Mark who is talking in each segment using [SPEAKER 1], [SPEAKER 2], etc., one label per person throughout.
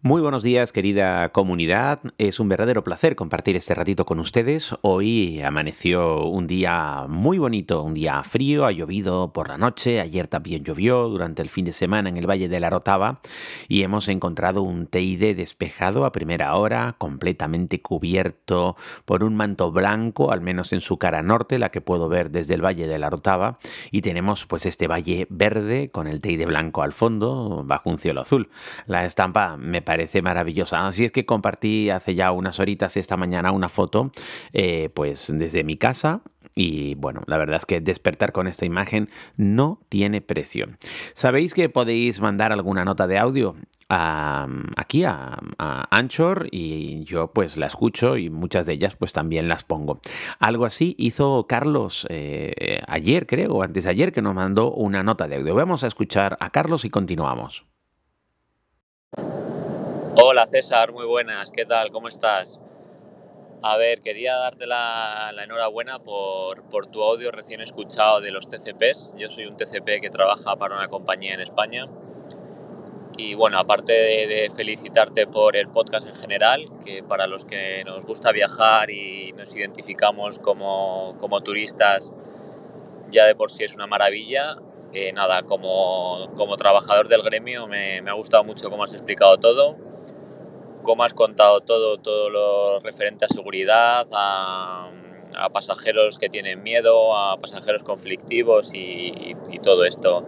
[SPEAKER 1] Muy buenos días, querida comunidad. Es un verdadero placer compartir este ratito con ustedes. Hoy amaneció un día muy bonito, un día frío, ha llovido por la noche, ayer también llovió durante el fin de semana en el Valle de la Rotava y hemos encontrado un TID despejado a primera hora, completamente cubierto por un manto blanco, al menos en su cara norte, la que puedo ver desde el Valle de la Rotava, y tenemos pues este valle verde con el TID blanco al fondo, bajo un cielo azul. La estampa me parece maravillosa. Así es que compartí hace ya unas horitas esta mañana una foto, eh, pues desde mi casa, y bueno, la verdad es que despertar con esta imagen no tiene precio. ¿Sabéis que podéis mandar alguna nota de audio aquí a, Anchor y yo pues la escucho y muchas de ellas pues también las pongo. Algo así hizo Carlos eh, ayer creo, o antes de ayer que nos mandó una nota de audio. Vamos a escuchar a Carlos y continuamos.
[SPEAKER 2] Hola César, muy buenas, ¿qué tal? ¿Cómo estás? A ver, quería darte la, enhorabuena por, tu audio recién escuchado de los TCPs. Yo soy un TCP que trabaja para una compañía en España. Y bueno, aparte de, felicitarte por el podcast en general, que para los que nos gusta viajar y nos identificamos como, turistas, ya de por sí es una maravilla. Eh, nada, como, trabajador del gremio me, me ha gustado mucho cómo has explicado todo cómo has contado todo, todo lo referente a seguridad, a, pasajeros que tienen miedo, a pasajeros conflictivos y, todo esto.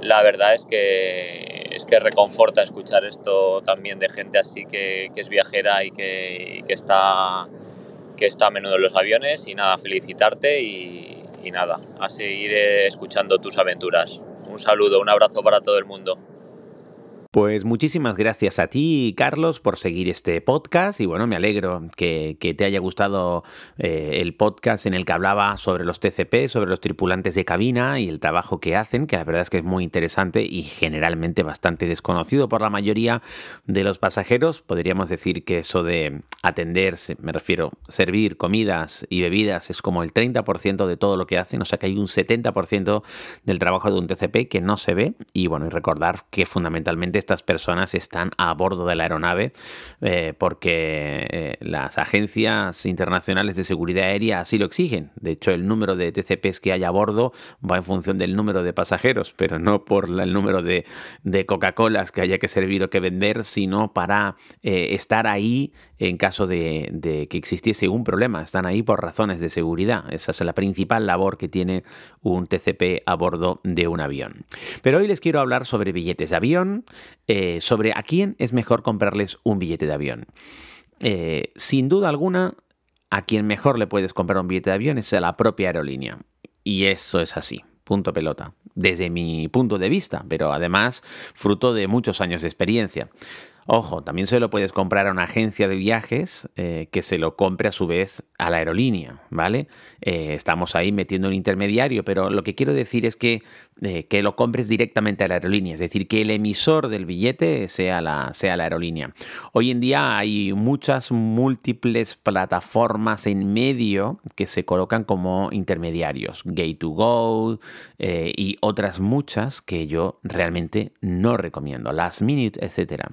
[SPEAKER 2] La verdad es que es que reconforta escuchar esto también de gente así que, es viajera y que, está que está a menudo en los aviones y nada, felicitarte y, y nada, a seguir escuchando tus aventuras. Un saludo, un abrazo para todo el mundo.
[SPEAKER 1] Pues muchísimas gracias a ti, Carlos, por seguir este podcast y bueno, me alegro que, te haya gustado eh, el podcast en el que hablaba sobre los TCP, sobre los tripulantes de cabina y el trabajo que hacen, que la verdad es que es muy interesante y generalmente bastante desconocido por la mayoría de los pasajeros. Podríamos decir que eso de atender, me refiero, servir comidas y bebidas es como el 30% de todo lo que hacen, o sea que hay un 70% del trabajo de un TCP que no se ve y bueno, y recordar que fundamentalmente estas personas están a bordo de la aeronave eh, porque eh, las agencias internacionales de seguridad aérea así lo exigen. De hecho, el número de TCPs que hay a bordo va en función del número de pasajeros, pero no por el número de, Coca-Colas que haya que servir o que vender, sino para eh, estar ahí en caso de, que existiese un problema. Están ahí por razones de seguridad. Esa es la principal labor que tiene un TCP a bordo de un avión. Pero hoy les quiero hablar sobre billetes de avión, eh, sobre a quién es mejor comprarles un billete de avión. Eh, sin duda alguna, a quien mejor le puedes comprar un billete de avión es a la propia aerolínea. Y eso es así, punto pelota, desde mi punto de vista, pero además fruto de muchos años de experiencia. Ojo, también se lo puedes comprar a una agencia de viajes eh, que se lo compre a su vez a la aerolínea, ¿vale? Eh, estamos ahí metiendo un intermediario, pero lo que quiero decir es que, eh, que lo compres directamente a la aerolínea, es decir, que el emisor del billete sea la, sea la aerolínea. Hoy en día hay muchas múltiples plataformas en medio que se colocan como intermediarios, Gate2Go y otras muchas que yo realmente no recomiendo, Last Minute, etcétera.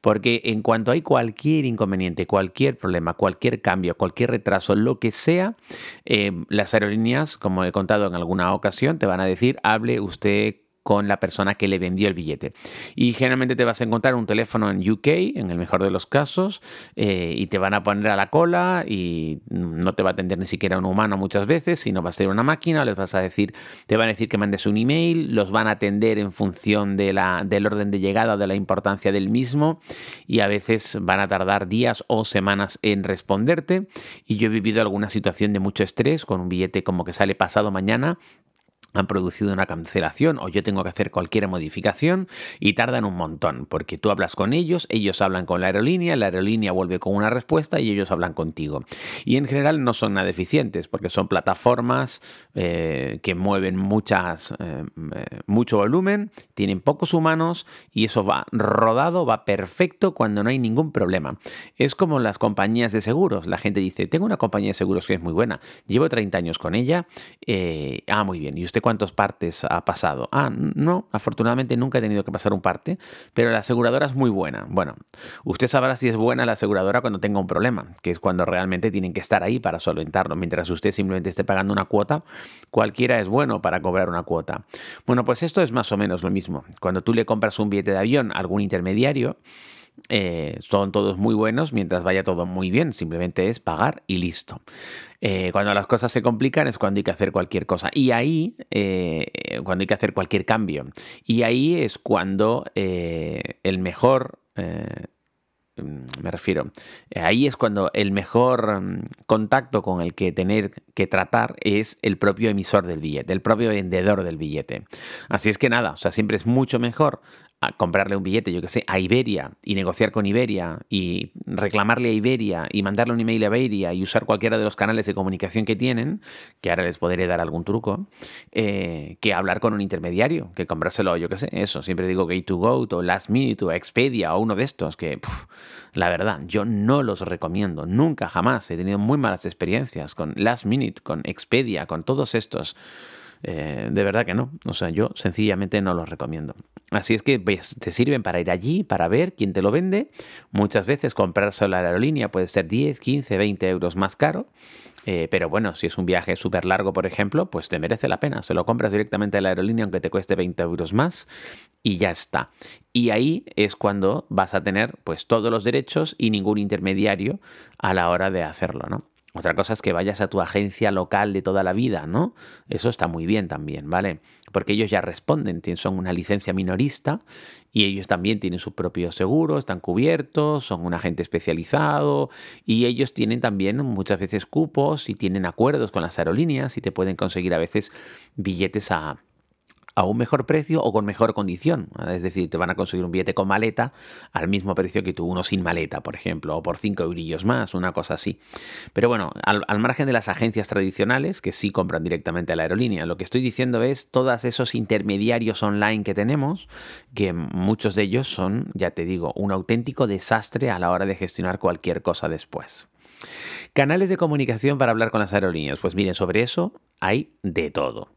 [SPEAKER 1] Porque en cuanto hay cualquier inconveniente, cualquier problema, cualquier cambio, cualquier retraso, lo que sea, eh, las aerolíneas, como he contado en alguna ocasión, te van a decir, hable usted con la persona que le vendió el billete. Y generalmente te vas a encontrar un teléfono en UK, en el mejor de los casos, eh, y te van a poner a la cola y no te va a atender ni siquiera un humano muchas veces, sino va a ser una máquina, les vas a decir, te van a decir que mandes un email, los van a atender en función de la, del orden de llegada o de la importancia del mismo, y a veces van a tardar días o semanas en responderte. Y yo he vivido alguna situación de mucho estrés con un billete como que sale pasado mañana han producido una cancelación o yo tengo que hacer cualquier modificación y tardan un montón porque tú hablas con ellos, ellos hablan con la aerolínea, la aerolínea vuelve con una respuesta y ellos hablan contigo. Y en general no son nada eficientes porque son plataformas eh, que mueven muchas, eh, mucho volumen, tienen pocos humanos y eso va rodado, va perfecto cuando no hay ningún problema. Es como las compañías de seguros. La gente dice, tengo una compañía de seguros que es muy buena, llevo 30 años con ella, eh, ah, muy bien, ¿y usted cuántos partes ha pasado? Ah, no, afortunadamente nunca he tenido que pasar un parte, pero la aseguradora es muy buena. Bueno, usted sabrá si es buena la aseguradora cuando tenga un problema, que es cuando realmente tienen que estar ahí para solventarlo. Mientras usted simplemente esté pagando una cuota, cualquiera es bueno para cobrar una cuota. Bueno, pues esto es más o menos lo mismo. Cuando tú le compras un billete de avión a algún intermediario, eh, son todos muy buenos mientras vaya todo muy bien, simplemente es pagar y listo. Eh, cuando las cosas se complican es cuando hay que hacer cualquier cosa. Y ahí, eh, cuando hay que hacer cualquier cambio. Y ahí es cuando el mejor me refiero, ahí es cuando el mejor mm, contacto con el que tener que tratar es el propio emisor del billete, el propio vendedor del billete. Así es que nada, o sea, siempre es mucho mejor a comprarle un billete, yo que sé, a Iberia y negociar con Iberia y reclamarle a Iberia y mandarle un email a Iberia y usar cualquiera de los canales de comunicación que tienen, que ahora les podré dar algún truco, eh, que hablar con un intermediario, que comprárselo, yo que sé, eso, siempre digo Gate to o Last Minute o Expedia o uno de estos, que la verdad, yo no los recomiendo, nunca, jamás, he tenido muy malas experiencias con Last Minute, con Expedia, con todos estos. Eh, de verdad que no. O sea, yo sencillamente no los recomiendo. Así es que pues, te sirven para ir allí, para ver quién te lo vende. Muchas veces comprarse la aerolínea puede ser 10, 15, 20 euros más caro. Eh, pero bueno, si es un viaje súper largo, por ejemplo, pues te merece la pena. Se lo compras directamente a la aerolínea aunque te cueste 20 euros más y ya está. Y ahí es cuando vas a tener pues todos los derechos y ningún intermediario a la hora de hacerlo, ¿no? Otra cosa es que vayas a tu agencia local de toda la vida, ¿no? Eso está muy bien también, ¿vale? Porque ellos ya responden, son una licencia minorista y ellos también tienen su propio seguro, están cubiertos, son un agente especializado y ellos tienen también muchas veces cupos y tienen acuerdos con las aerolíneas y te pueden conseguir a veces billetes a, a un mejor precio o con mejor condición. Es decir, te van a conseguir un billete con maleta al mismo precio que tú uno sin maleta, por ejemplo, o por 5 eurillos más, una cosa así. Pero bueno, al, margen de las agencias tradicionales que sí compran directamente a la aerolínea, lo que estoy diciendo es todos esos intermediarios online que tenemos, que muchos de ellos son, ya te digo, un auténtico desastre a la hora de gestionar cualquier cosa después. Canales de comunicación para hablar con las aerolíneas. Pues miren, sobre eso hay de todo.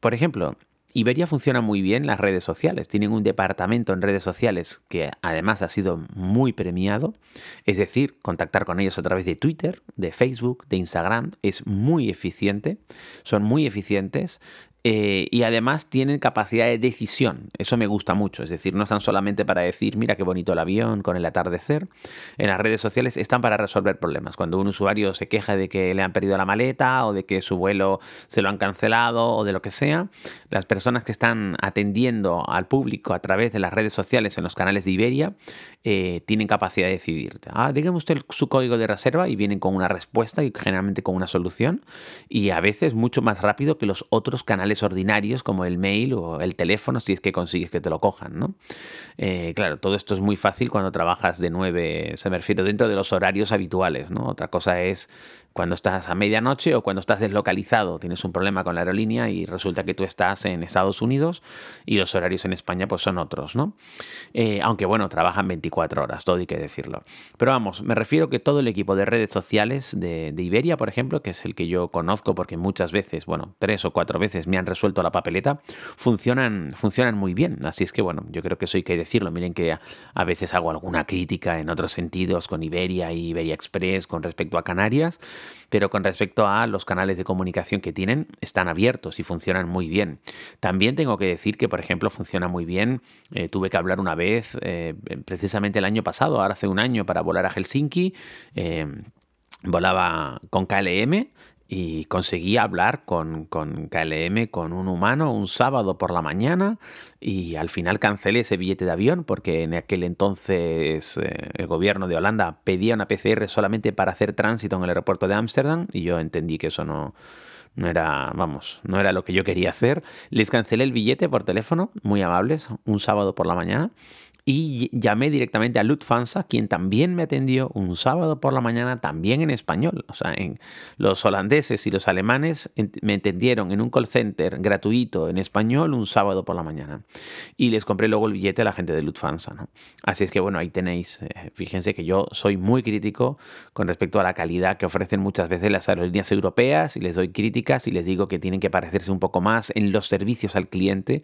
[SPEAKER 1] Por ejemplo, Iberia funciona muy bien las redes sociales. Tienen un departamento en redes sociales que además ha sido muy premiado. Es decir, contactar con ellos a través de Twitter, de Facebook, de Instagram es muy eficiente. Son muy eficientes. Eh, y además tienen capacidad de decisión. Eso me gusta mucho. Es decir, no están solamente para decir, mira qué bonito el avión con el atardecer. En las redes sociales están para resolver problemas. Cuando un usuario se queja de que le han perdido la maleta o de que su vuelo se lo han cancelado o de lo que sea, las personas que están atendiendo al público a través de las redes sociales en los canales de Iberia eh, tienen capacidad de decidir. Ah, dígame usted su código de reserva y vienen con una respuesta y generalmente con una solución. Y a veces mucho más rápido que los otros canales ordinarios como el mail o el teléfono si es que consigues que te lo cojan, ¿no? Eh, claro, todo esto es muy fácil cuando trabajas de 9, se me refiero, dentro de los horarios habituales, ¿no? Otra cosa es cuando estás a medianoche o cuando estás deslocalizado, tienes un problema con la aerolínea y resulta que tú estás en Estados Unidos y los horarios en España pues son otros, ¿no? Eh, aunque bueno, trabajan 24 horas, todo hay que decirlo. Pero vamos, me refiero que todo el equipo de redes sociales de, de Iberia, por ejemplo, que es el que yo conozco porque muchas veces, bueno, tres o cuatro veces me han resuelto la papeleta, funcionan, funcionan muy bien. Así es que bueno, yo creo que eso hay que decirlo. Miren que a, veces hago alguna crítica en otros sentidos con Iberia y Iberia Express con respecto a Canarias, pero con respecto a los canales de comunicación que tienen, están abiertos y funcionan muy bien. También tengo que decir que, por ejemplo, funciona muy bien. Eh, tuve que hablar una vez, eh, precisamente el año pasado, ahora hace un año, para volar a Helsinki. Eh, volaba con KLM y conseguí hablar con, con, KLM, con un humano, un sábado por la mañana y al final cancelé ese billete de avión porque en aquel entonces eh, el gobierno de Holanda pedía una PCR solamente para hacer tránsito en el aeropuerto de Ámsterdam y yo entendí que eso no, no era, vamos, no era lo que yo quería hacer. Les cancelé el billete por teléfono, muy amables, un sábado por la mañana y llamé directamente a Lufthansa, quien también me atendió un sábado por la mañana, también en español. O sea, en, los holandeses y los alemanes me entendieron en un call center gratuito en español un sábado por la mañana. Y les compré luego el billete a la gente de Lufthansa. Así es que bueno, ahí tenéis, eh, fíjense que yo soy muy crítico con respecto a la calidad que ofrecen muchas veces las aerolíneas europeas y les doy críticas y les digo que tienen que parecerse un poco más en los servicios al cliente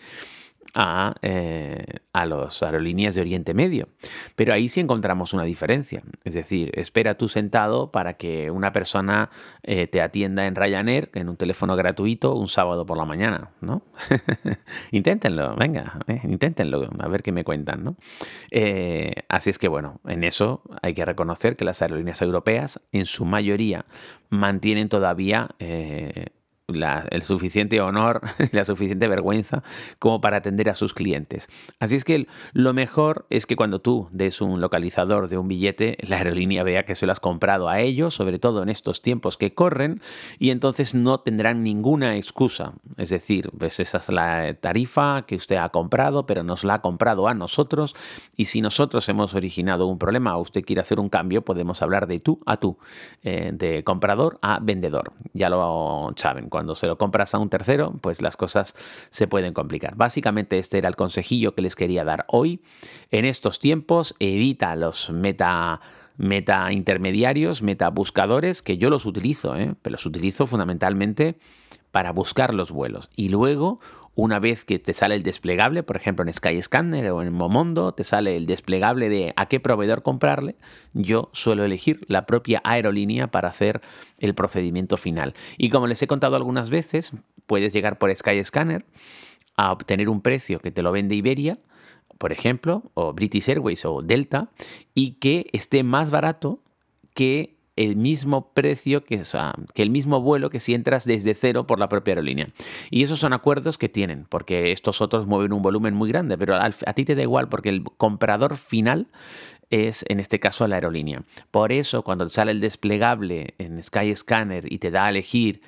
[SPEAKER 1] a, eh, a las aerolíneas de Oriente Medio. Pero ahí sí encontramos una diferencia. Es decir, espera tú sentado para que una persona eh, te atienda en Ryanair en un teléfono gratuito un sábado por la mañana, ¿no? inténtenlo, venga, eh, inténtenlo, a ver qué me cuentan, ¿no? así es que, bueno, en eso hay que reconocer que las aerolíneas europeas, en su mayoría, mantienen todavía el suficiente honor, la suficiente vergüenza como para atender a sus clientes. Así es que lo mejor es que cuando tú des un localizador de un billete, la aerolínea vea que se lo has comprado a ellos, sobre todo en estos tiempos que corren, y entonces no tendrán ninguna excusa. Es decir, pues esa es la tarifa que usted ha comprado, pero nos la ha comprado a nosotros, y si nosotros hemos originado un problema o usted quiere hacer un cambio, podemos hablar de tú a tú, eh, de comprador a vendedor. Ya lo saben cuando se lo compras a un tercero, pues las cosas se pueden complicar. Básicamente este era el consejillo que les quería dar hoy. En estos tiempos evita los meta meta intermediarios, meta buscadores, que yo los utilizo, ¿eh? pero los utilizo fundamentalmente para buscar los vuelos. Y luego una vez que te sale el desplegable, por ejemplo en Skyscanner o en Momondo, te sale el desplegable de a qué proveedor comprarle, yo suelo elegir la propia aerolínea para hacer el procedimiento final. Y como les he contado algunas veces, puedes llegar por Skyscanner a obtener un precio que te lo vende Iberia, por ejemplo, o British Airways o Delta, y que esté más barato que el mismo precio que, que el mismo vuelo que si entras desde cero por la propia aerolínea. Y esos son acuerdos que tienen, porque estos otros mueven un volumen muy grande, pero a, a ti te da igual porque el comprador final es en este caso la aerolínea. Por eso cuando sale el desplegable en Skyscanner y te da a elegir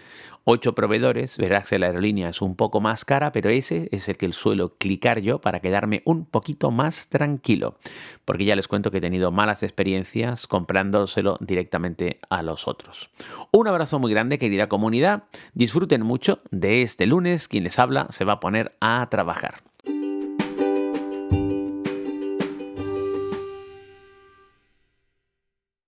[SPEAKER 1] ocho proveedores, verás que la aerolínea es un poco más cara, pero ese es el que suelo clicar yo para quedarme un poquito más tranquilo, porque ya les cuento que he tenido malas experiencias comprándoselo directamente a los otros. Un abrazo muy grande, querida comunidad. Disfruten mucho de este lunes. Quien les habla se va a poner a trabajar.